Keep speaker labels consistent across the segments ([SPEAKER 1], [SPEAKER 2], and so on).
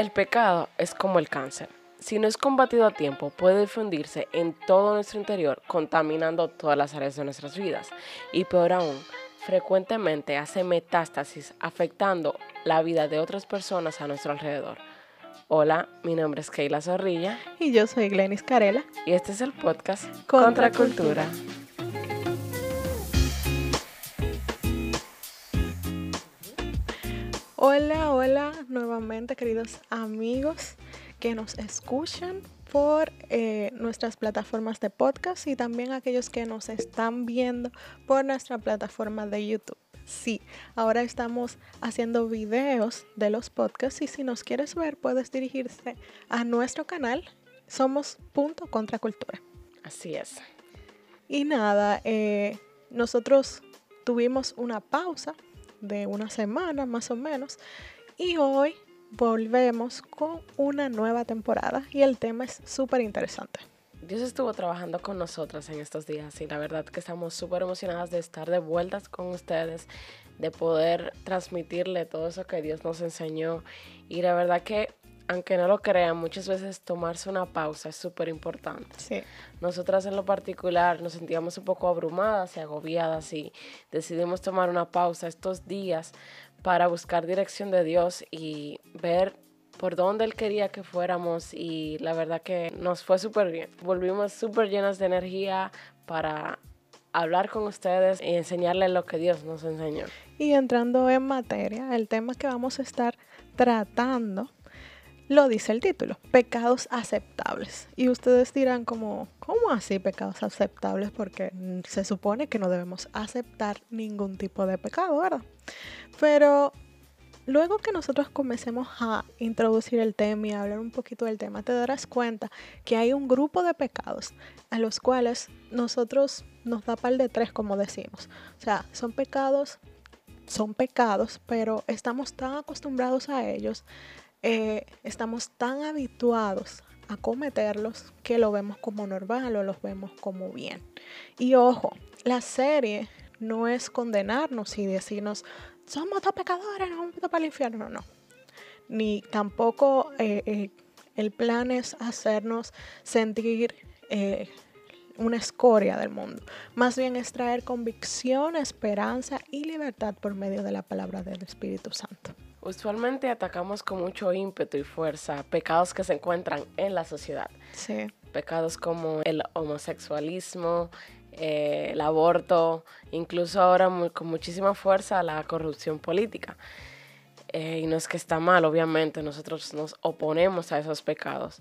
[SPEAKER 1] El pecado es como el cáncer. Si no es combatido a tiempo, puede difundirse en todo nuestro interior, contaminando todas las áreas de nuestras vidas. Y peor aún, frecuentemente hace metástasis, afectando la vida de otras personas a nuestro alrededor. Hola, mi nombre es Keila Zorrilla.
[SPEAKER 2] Y yo soy Glenis Carela.
[SPEAKER 1] Y este es el podcast Contra, Cultura.
[SPEAKER 2] Hola, nuevamente queridos amigos que nos escuchan por eh, nuestras plataformas de podcast y también aquellos que nos están viendo por nuestra plataforma de YouTube. Sí, ahora estamos haciendo videos de los podcasts y si nos quieres ver puedes dirigirse a nuestro canal. Somos punto contracultura.
[SPEAKER 1] Así es.
[SPEAKER 2] Y nada, eh, nosotros tuvimos una pausa de una semana más o menos. Y hoy volvemos con una nueva temporada y el tema es súper interesante.
[SPEAKER 1] Dios estuvo trabajando con nosotras en estos días y la verdad que estamos súper emocionadas de estar de vueltas con ustedes, de poder transmitirle todo eso que Dios nos enseñó y la verdad que aunque no lo crean, muchas veces tomarse una pausa es súper importante.
[SPEAKER 2] Sí.
[SPEAKER 1] Nosotras en lo particular nos sentíamos un poco abrumadas y agobiadas y decidimos tomar una pausa estos días para buscar dirección de Dios y ver por dónde Él quería que fuéramos y la verdad que nos fue súper bien. Volvimos súper llenas de energía para hablar con ustedes y enseñarles lo que Dios nos enseñó.
[SPEAKER 2] Y entrando en materia, el tema que vamos a estar tratando lo dice el título, pecados aceptables. Y ustedes dirán como, ¿cómo así pecados aceptables? Porque se supone que no debemos aceptar ningún tipo de pecado, ¿verdad? Pero luego que nosotros comencemos a introducir el tema y a hablar un poquito del tema, te darás cuenta que hay un grupo de pecados a los cuales nosotros nos da par de tres, como decimos. O sea, son pecados, son pecados, pero estamos tan acostumbrados a ellos eh, estamos tan habituados a cometerlos que lo vemos como normal o los vemos como bien. Y ojo, la serie no es condenarnos y decirnos, somos dos pecadores, nos vamos para el infierno, no. Ni tampoco eh, eh, el plan es hacernos sentir una escoria del mundo. Más bien es traer convicción, esperanza y libertad por medio de la palabra del Espíritu Santo.
[SPEAKER 1] Usualmente atacamos con mucho ímpetu y fuerza pecados que se encuentran en la sociedad.
[SPEAKER 2] Sí.
[SPEAKER 1] Pecados como el homosexualismo, eh, el aborto, incluso ahora con muchísima fuerza la corrupción política. Eh, y no es que está mal, obviamente, nosotros nos oponemos a esos pecados.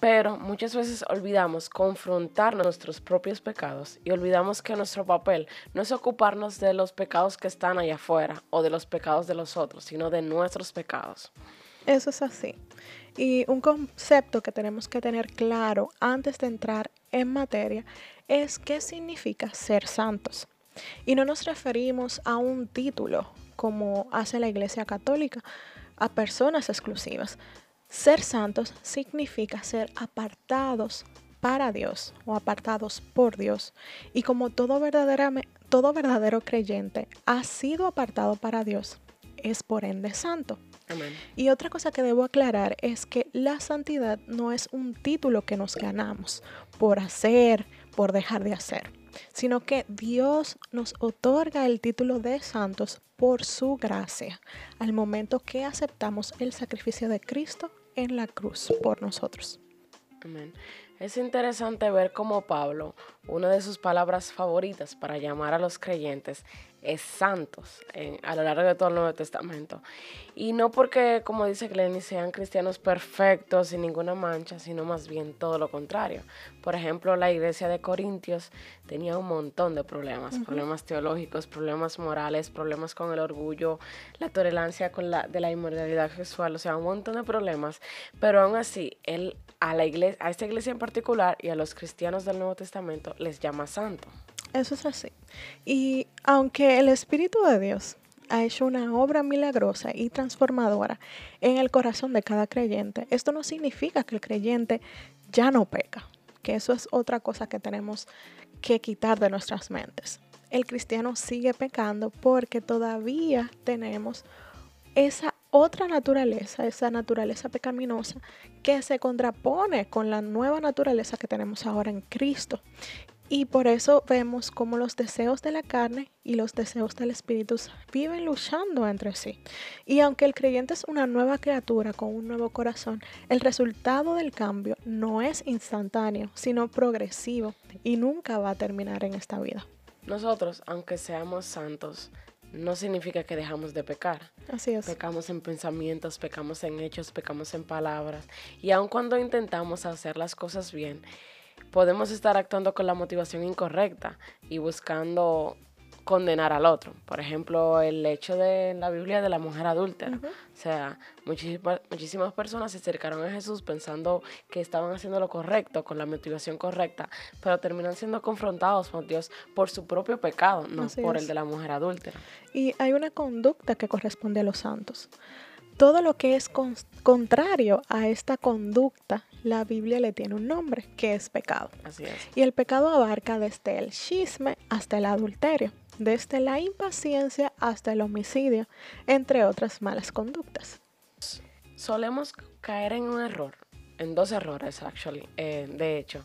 [SPEAKER 1] Pero muchas veces olvidamos confrontar nuestros propios pecados y olvidamos que nuestro papel no es ocuparnos de los pecados que están allá afuera o de los pecados de los otros, sino de nuestros pecados.
[SPEAKER 2] Eso es así. Y un concepto que tenemos que tener claro antes de entrar en materia es qué significa ser santos. Y no nos referimos a un título como hace la Iglesia Católica, a personas exclusivas. Ser santos significa ser apartados para Dios o apartados por Dios. Y como todo, todo verdadero creyente ha sido apartado para Dios, es por ende santo. Y otra cosa que debo aclarar es que la santidad no es un título que nos ganamos por hacer, por dejar de hacer sino que Dios nos otorga el título de santos por su gracia, al momento que aceptamos el sacrificio de Cristo en la cruz por nosotros.
[SPEAKER 1] Es interesante ver cómo Pablo, una de sus palabras favoritas para llamar a los creyentes, es santos a lo largo de todo el Nuevo Testamento. Y no porque, como dice Glenny, sean cristianos perfectos sin ninguna mancha, sino más bien todo lo contrario. Por ejemplo, la iglesia de Corintios tenía un montón de problemas, problemas teológicos, problemas morales, problemas con el orgullo, la tolerancia con la, de la inmoralidad sexual, o sea, un montón de problemas. Pero aún así, él a, la iglesia, a esta iglesia en particular y a los cristianos del Nuevo Testamento les llama santo.
[SPEAKER 2] Eso es así. Y aunque el Espíritu de Dios ha hecho una obra milagrosa y transformadora en el corazón de cada creyente, esto no significa que el creyente ya no peca, que eso es otra cosa que tenemos que quitar de nuestras mentes. El cristiano sigue pecando porque todavía tenemos esa otra naturaleza, esa naturaleza pecaminosa que se contrapone con la nueva naturaleza que tenemos ahora en Cristo. Y por eso vemos como los deseos de la carne y los deseos del espíritu viven luchando entre sí. Y aunque el creyente es una nueva criatura con un nuevo corazón, el resultado del cambio no es instantáneo, sino progresivo y nunca va a terminar en esta vida.
[SPEAKER 1] Nosotros, aunque seamos santos, no significa que dejamos de pecar.
[SPEAKER 2] Así es.
[SPEAKER 1] Pecamos en pensamientos, pecamos en hechos, pecamos en palabras. Y aun cuando intentamos hacer las cosas bien, podemos estar actuando con la motivación incorrecta y buscando condenar al otro. Por ejemplo, el hecho de la Biblia de la mujer adúltera. O sea, muchísimas, muchísimas personas se acercaron a Jesús pensando que estaban haciendo lo correcto, con la motivación correcta, pero terminan siendo confrontados por Dios por su propio pecado, no por el de la mujer adúltera.
[SPEAKER 2] Y hay una conducta que corresponde a los santos. Todo lo que es contrario a esta conducta, la Biblia le tiene un nombre, que es pecado.
[SPEAKER 1] Así es.
[SPEAKER 2] Y el pecado abarca desde el chisme hasta el adulterio, desde la impaciencia hasta el homicidio, entre otras malas conductas.
[SPEAKER 1] Solemos caer en un error, en dos errores, actually, eh, de hecho,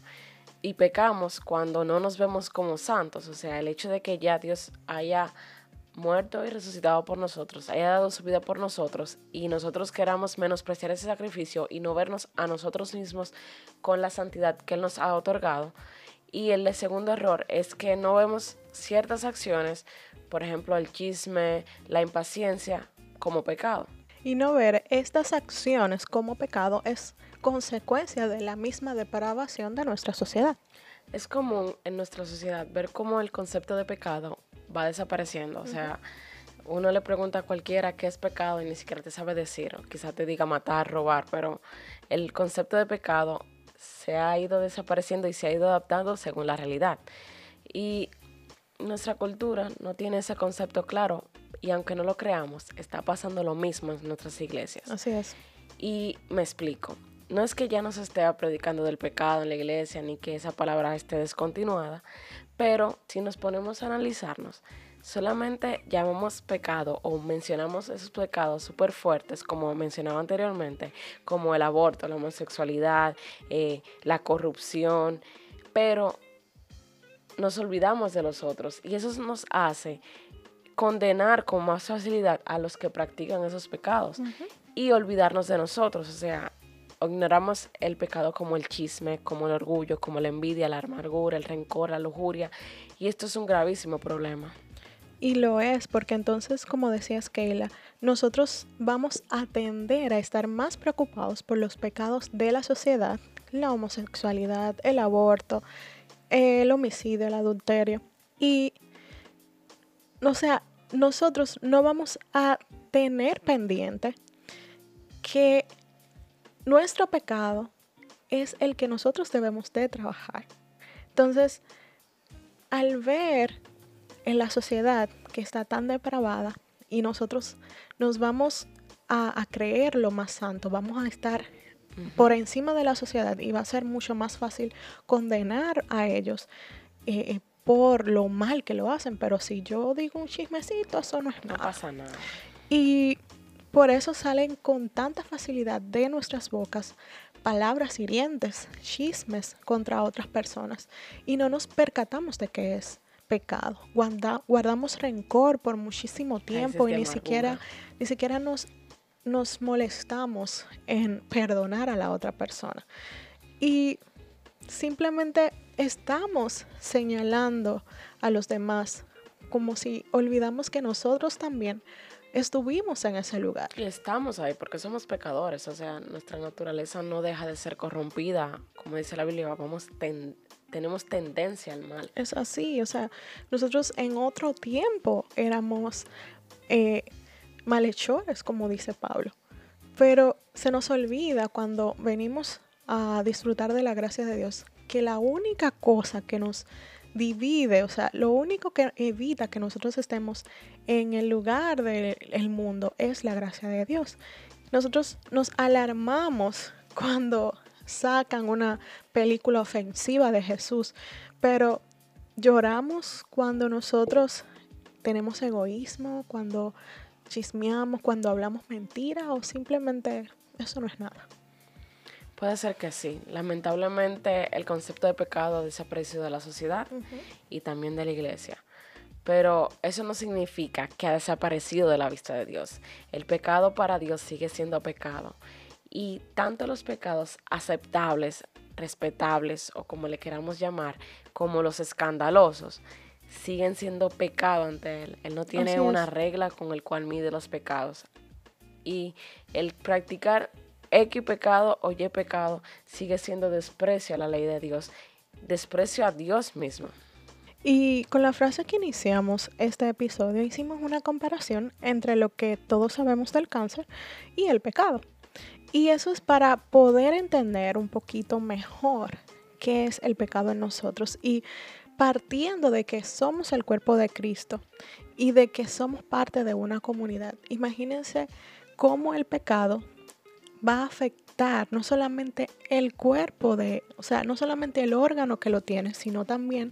[SPEAKER 1] y pecamos cuando no nos vemos como santos, o sea, el hecho de que ya Dios haya muerto y resucitado por nosotros, haya dado su vida por nosotros y nosotros queramos menospreciar ese sacrificio y no vernos a nosotros mismos con la santidad que Él nos ha otorgado. Y el segundo error es que no vemos ciertas acciones, por ejemplo el chisme, la impaciencia, como pecado.
[SPEAKER 2] Y no ver estas acciones como pecado es consecuencia de la misma depravación de nuestra sociedad.
[SPEAKER 1] Es común en nuestra sociedad ver cómo el concepto de pecado va desapareciendo. O sea, uno le pregunta a cualquiera qué es pecado y ni siquiera te sabe decir. O quizá te diga matar, robar, pero el concepto de pecado se ha ido desapareciendo y se ha ido adaptando según la realidad. Y nuestra cultura no tiene ese concepto claro y aunque no lo creamos, está pasando lo mismo en nuestras iglesias.
[SPEAKER 2] Así es.
[SPEAKER 1] Y me explico. No es que ya no se esté predicando del pecado en la iglesia ni que esa palabra esté descontinuada, pero si nos ponemos a analizarnos, solamente llamamos pecado o mencionamos esos pecados súper fuertes, como mencionaba anteriormente, como el aborto, la homosexualidad, eh, la corrupción, pero nos olvidamos de los otros y eso nos hace condenar con más facilidad a los que practican esos pecados y olvidarnos de nosotros. O sea, ignoramos el pecado como el chisme, como el orgullo, como la envidia, la amargura, el rencor, la lujuria. Y esto es un gravísimo problema.
[SPEAKER 2] Y lo es, porque entonces, como decías Keila, nosotros vamos a tender a estar más preocupados por los pecados de la sociedad, la homosexualidad, el aborto, el homicidio, el adulterio. Y, o sea, nosotros no vamos a tener pendiente que nuestro pecado es el que nosotros debemos de trabajar. Entonces, al ver en la sociedad que está tan depravada y nosotros nos vamos a, creer lo más santo, vamos a estar por encima de la sociedad y va a ser mucho más fácil condenar a ellos eh, eh, por lo mal que lo hacen. Pero si yo digo un chismecito, eso no es nada.
[SPEAKER 1] No pasa nada.
[SPEAKER 2] Y por eso salen con tanta facilidad de nuestras bocas palabras hirientes, chismes contra otras personas y no nos percatamos de que es pecado. guardamos rencor por muchísimo tiempo y ni siquiera, ni siquiera nos, nos molestamos en perdonar a la otra persona. Y simplemente estamos señalando a los demás como si olvidamos que nosotros también estuvimos en ese lugar.
[SPEAKER 1] Y estamos ahí porque somos pecadores, o sea, nuestra naturaleza no deja de ser corrompida, como dice la Biblia, vamos tenemos tendencia al mal.
[SPEAKER 2] Es así, o sea, nosotros en otro tiempo éramos eh, malhechores, como dice Pablo, pero se nos olvida cuando venimos a disfrutar de la gracia de Dios que la única cosa que nos divide, o sea, lo único que evita que nosotros estemos en el lugar del mundo es la gracia de Dios. Nosotros nos alarmamos cuando sacan una película ofensiva de Jesús, pero lloramos cuando nosotros tenemos egoísmo, cuando chismeamos, cuando hablamos mentira o simplemente eso no es nada.
[SPEAKER 1] Puede ser que sí. Lamentablemente el concepto de pecado ha desaparecido de la sociedad y también de la iglesia. Pero eso no significa que ha desaparecido de la vista de Dios. El pecado para Dios sigue siendo pecado. Y tanto los pecados aceptables, respetables o como le queramos llamar, como los escandalosos, siguen siendo pecado ante Él. Él no tiene una regla con el cual mide los pecados. Y el practicar X pecado o Y pecado sigue siendo desprecio a la ley de Dios, desprecio a Dios mismo.
[SPEAKER 2] Y con la frase que iniciamos este episodio hicimos una comparación entre lo que todos sabemos del cáncer y el pecado. Y eso es para poder entender un poquito mejor qué es el pecado en nosotros y partiendo de que somos el cuerpo de Cristo y de que somos parte de una comunidad. Imagínense cómo el pecado va a afectar no solamente el cuerpo de, o sea, no solamente el órgano que lo tiene, sino también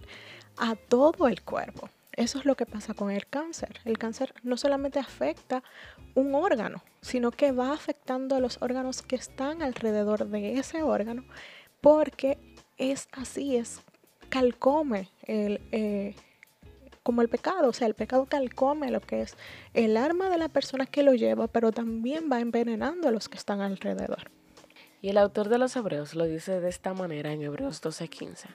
[SPEAKER 2] a todo el cuerpo. Eso es lo que pasa con el cáncer. El cáncer no solamente afecta un órgano, sino que va afectando a los órganos que están alrededor de ese órgano, porque es así, es calcome el, eh, como el pecado, o sea, el pecado calcome lo que es el arma de la persona que lo lleva, pero también va envenenando a los que están alrededor.
[SPEAKER 1] Y el autor de los Hebreos lo dice de esta manera en Hebreos 12:15.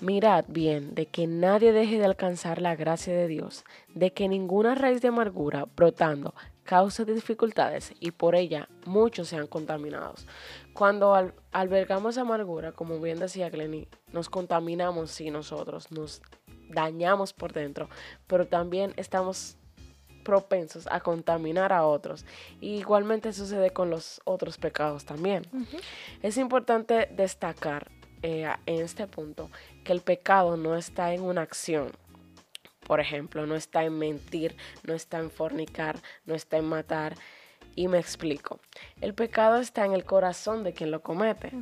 [SPEAKER 1] Mirad bien de que nadie deje de alcanzar la gracia de Dios, de que ninguna raíz de amargura brotando cause dificultades y por ella muchos sean contaminados. Cuando albergamos amargura, como bien decía Glenny, nos contaminamos sí nosotros, nos dañamos por dentro, pero también estamos propensos a contaminar a otros. Y igualmente sucede con los otros pecados también. Es importante destacar eh, en este punto que el pecado no está en una acción. Por ejemplo, no está en mentir, no está en fornicar, no está en matar. Y me explico. El pecado está en el corazón de quien lo comete.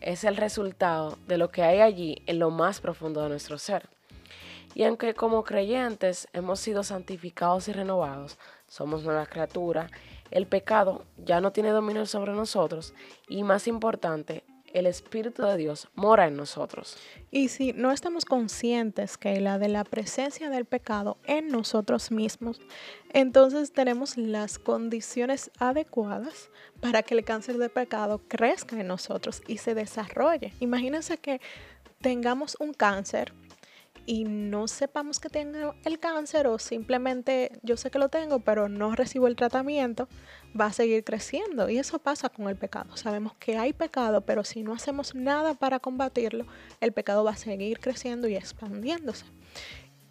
[SPEAKER 1] Es el resultado de lo que hay allí en lo más profundo de nuestro ser. Y aunque como creyentes hemos sido santificados y renovados, somos nueva criatura, el pecado ya no tiene dominio sobre nosotros y más importante, el Espíritu de Dios mora en nosotros.
[SPEAKER 2] Y si no estamos conscientes que la de la presencia del pecado en nosotros mismos, entonces tenemos las condiciones adecuadas para que el cáncer de pecado crezca en nosotros y se desarrolle. Imagínense que tengamos un cáncer y no sepamos que tengo el cáncer o simplemente yo sé que lo tengo pero no recibo el tratamiento, va a seguir creciendo. Y eso pasa con el pecado. Sabemos que hay pecado, pero si no hacemos nada para combatirlo, el pecado va a seguir creciendo y expandiéndose.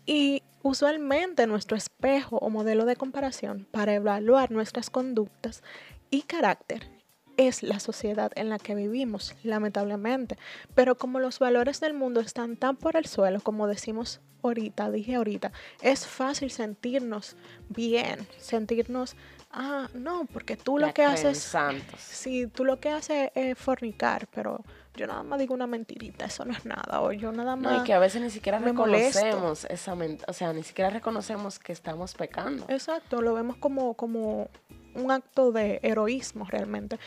[SPEAKER 2] Y usualmente nuestro espejo o modelo de comparación para evaluar nuestras conductas y carácter es la sociedad en la que vivimos, lamentablemente. Pero como los valores del mundo están tan por el suelo, como decimos ahorita, dije ahorita, es fácil sentirnos bien, sentirnos, ah, no, porque tú lo que haces...
[SPEAKER 1] Santos.
[SPEAKER 2] Sí, tú lo que haces es fornicar, pero yo nada más digo una mentirita, eso no es nada, o yo nada más...
[SPEAKER 1] No, y que a veces ni siquiera reconocemos esa o sea, ni siquiera reconocemos que estamos pecando.
[SPEAKER 2] Exacto, lo vemos como, como un acto de heroísmo realmente,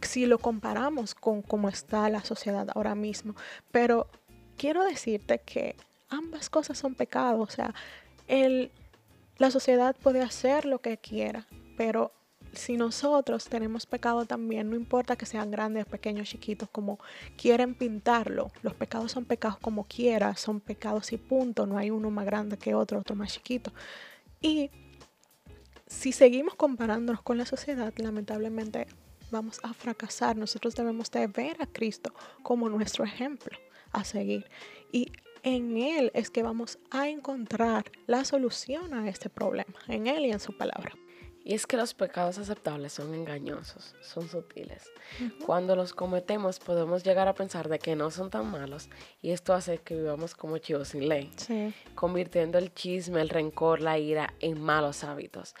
[SPEAKER 2] si lo comparamos con cómo está la sociedad ahora mismo. Pero quiero decirte que ambas cosas son pecados, o sea, el, la sociedad puede hacer lo que quiera, pero si nosotros tenemos pecado también, no importa que sean grandes, pequeños, chiquitos, como quieren pintarlo, los pecados son pecados como quiera, son pecados y punto, no hay uno más grande que otro, otro más chiquito. Y si seguimos comparándonos con la sociedad, lamentablemente vamos a fracasar. Nosotros debemos de ver a Cristo como nuestro ejemplo a seguir. Y en Él es que vamos a encontrar la solución a este problema, en Él y en su palabra.
[SPEAKER 1] Y es que los pecados aceptables son engañosos, son sutiles. Cuando los cometemos podemos llegar a pensar de que no son tan malos y esto hace que vivamos como chivos sin ley, convirtiendo el chisme, el rencor, la ira en malos hábitos.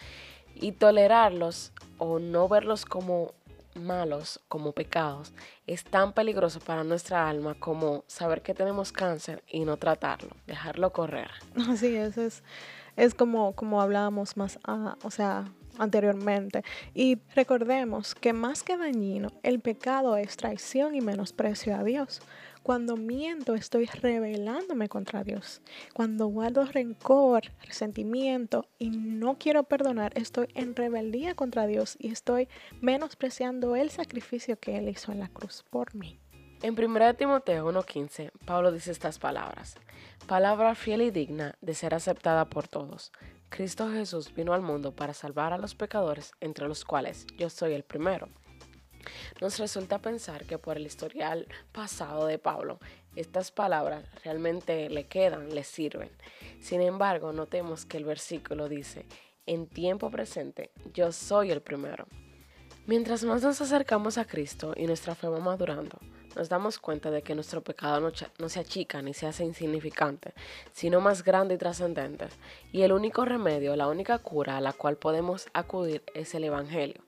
[SPEAKER 1] Y tolerarlos o no verlos como malos, como pecados, es tan peligroso para nuestra alma como saber que tenemos cáncer y no tratarlo, dejarlo correr.
[SPEAKER 2] Así es, es, es como, como hablábamos más, o sea, anteriormente. Y recordemos que más que dañino, el pecado es traición y menosprecio a Dios. Cuando miento, estoy rebelándome contra Dios. Cuando guardo rencor, resentimiento y no quiero perdonar, estoy en rebeldía contra Dios y estoy menospreciando el sacrificio que Él hizo en la cruz por mí.
[SPEAKER 1] En 1 Timoteo 1.15, Pablo dice estas palabras, palabra fiel y digna de ser aceptada por todos. Cristo Jesús vino al mundo para salvar a los pecadores, entre los cuales yo soy el primero. Nos resulta pensar que por el historial pasado de Pablo, estas palabras realmente le quedan, le sirven. Sin embargo, notemos que el versículo dice, en tiempo presente, yo soy el primero. Mientras más nos acercamos a Cristo y nuestra fe va madurando, nos damos cuenta de que nuestro pecado no, no, se achica ni se hace insignificante, sino más grande y trascendente. Y el único remedio, la única cura a la cual podemos acudir es el Evangelio.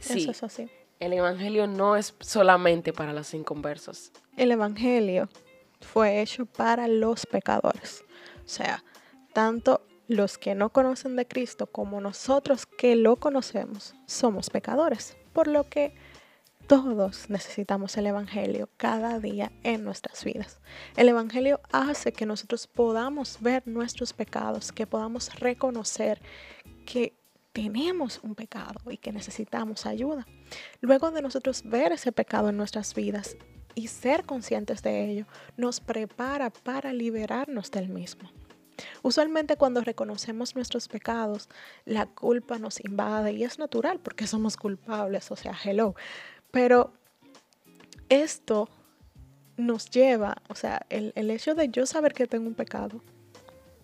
[SPEAKER 2] Sí, Eso es así
[SPEAKER 1] el Evangelio no es solamente para los inconversos.
[SPEAKER 2] El Evangelio fue hecho para los pecadores. O sea, tanto los que no conocen de Cristo como nosotros que lo conocemos somos pecadores. Por lo que todos necesitamos el Evangelio cada día en nuestras vidas. El Evangelio hace que nosotros podamos ver nuestros pecados, que podamos reconocer que tenemos un pecado y que necesitamos ayuda. Luego de nosotros ver ese pecado en nuestras vidas y ser conscientes de ello, nos prepara para liberarnos del mismo. Usualmente cuando reconocemos nuestros pecados, la culpa nos invade y es natural porque somos culpables, o sea, hello. Pero esto nos lleva, o sea, el, hecho de yo saber que tengo un pecado,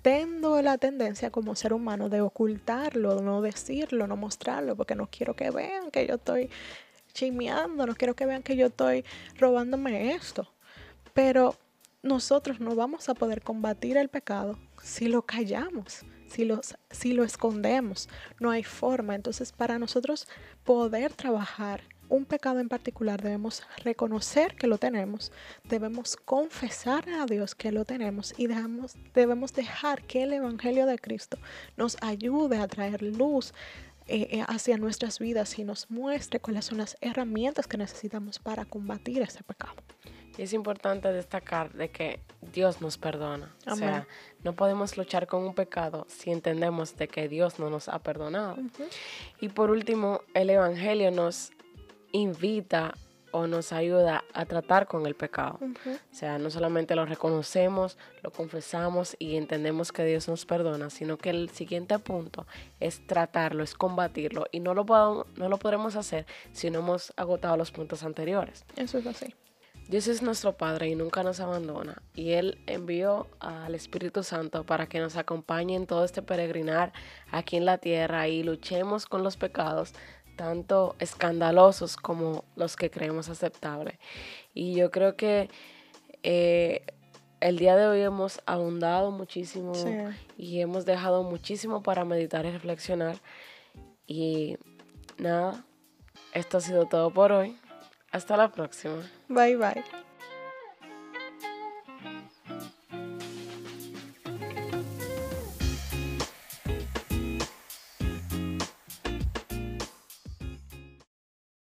[SPEAKER 2] tengo la tendencia como ser humano de ocultarlo, no decirlo, no mostrarlo, porque no quiero que vean que yo estoy chimeando, no quiero que vean que yo estoy robándome esto. Pero nosotros no vamos a poder combatir el pecado si lo callamos, si si lo escondemos. No hay forma. Entonces, para nosotros poder trabajar un pecado en particular debemos reconocer que lo tenemos, debemos confesar a Dios que lo tenemos y debemos, debemos dejar que el Evangelio de Cristo nos ayude a traer luz eh, eh, hacia nuestras vidas y nos muestre cuáles son las herramientas que necesitamos para combatir ese pecado.
[SPEAKER 1] Y es importante destacar de que Dios nos perdona. O sea, no podemos luchar con un pecado si entendemos de que Dios no nos ha perdonado. Y por último, el Evangelio nos invita o nos ayuda a tratar con el pecado. O sea, no solamente lo reconocemos, lo confesamos y entendemos que Dios nos perdona, sino que el siguiente punto es tratarlo, es combatirlo y no lo, podemos, no lo podremos hacer si no hemos agotado los puntos anteriores.
[SPEAKER 2] Eso es así.
[SPEAKER 1] Dios es nuestro Padre y nunca nos abandona. Y Él envió al Espíritu Santo para que nos acompañe en todo este peregrinar aquí en la tierra y luchemos con los pecados tanto escandalosos como los que creemos aceptables. Y yo creo que eh, el día de hoy hemos abundado muchísimo y hemos dejado muchísimo para meditar y reflexionar. Y nada, esto ha sido todo por hoy. Hasta la próxima.
[SPEAKER 2] Bye bye.